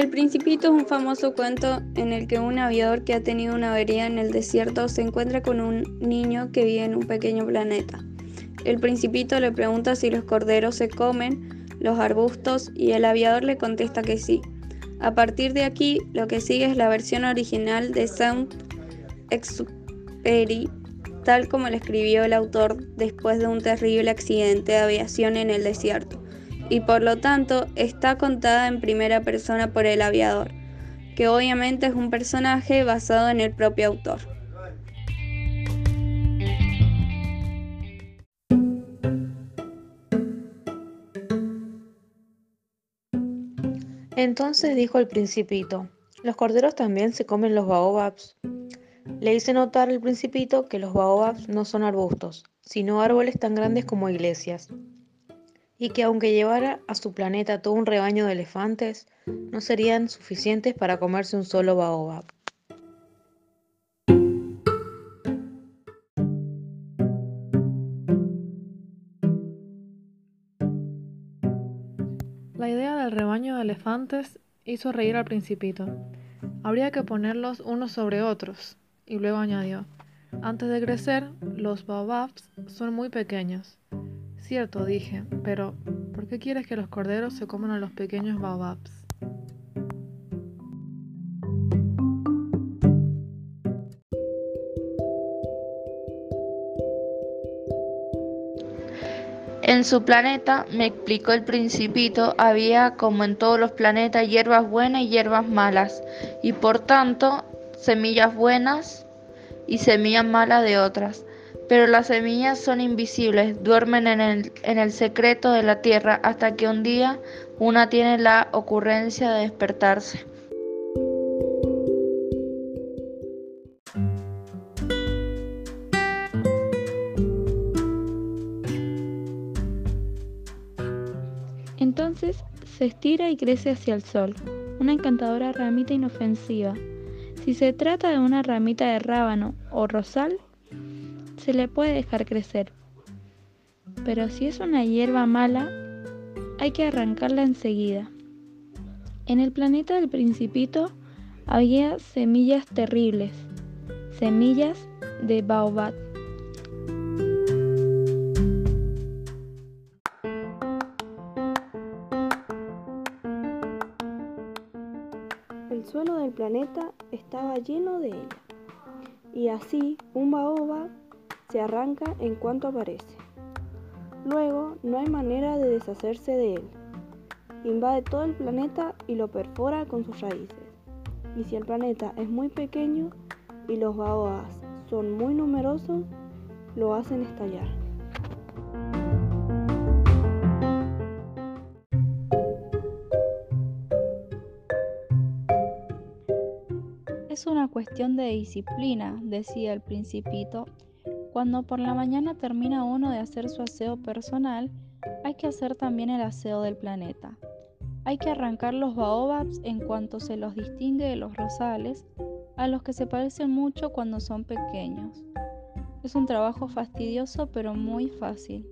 El Principito es un famoso cuento en el que un aviador que ha tenido una avería en el desierto se encuentra con un niño que vive en un pequeño planeta. El Principito le pregunta si los corderos se comen los arbustos y el aviador le contesta que sí. A partir de aquí, lo que sigue es la versión original de Saint-Exupéry, tal como la escribió el autor después de un terrible accidente de aviación en el desierto y por lo tanto está contada en primera persona por el aviador, que obviamente es un personaje basado en el propio autor. Entonces dijo el principito, los corderos también se comen los baobabs. Le hice notar al principito que los baobabs no son arbustos, sino árboles tan grandes como iglesias y que aunque llevara a su planeta todo un rebaño de elefantes, no serían suficientes para comerse un solo baobab. La idea del rebaño de elefantes hizo reír al principito. Habría que ponerlos unos sobre otros, y luego añadió, antes de crecer, los baobabs son muy pequeños cierto, dije, pero ¿por qué quieres que los corderos se coman a los pequeños baobabs? En su planeta, me explicó el principito, había, como en todos los planetas, hierbas buenas y hierbas malas, y por tanto, semillas buenas y semillas malas de otras pero las semillas son invisibles, duermen en el, en el, secreto de la tierra hasta que un día una tiene la ocurrencia de despertarse. Entonces se estira y crece hacia el sol, una encantadora ramita inofensiva. Si se trata de una ramita de rábano o rosal, se le puede dejar crecer. Pero si es una hierba mala, hay que arrancarla enseguida. En el planeta del principito había semillas terribles, semillas de baobab. El suelo del planeta estaba lleno de ella, y así un baobab se arranca en cuanto aparece. Luego no hay manera de deshacerse de él. Invade todo el planeta y lo perfora con sus raíces. Y si el planeta es muy pequeño y los baobabs son muy numerosos, lo hacen estallar. Es una cuestión de disciplina, decía el principito, cuando por la mañana termina uno de hacer su aseo personal, hay que hacer también el aseo del planeta. Hay que arrancar los baobabs en cuanto se los distingue de los rosales, a los que se parecen mucho cuando son pequeños. Es un trabajo fastidioso pero muy fácil.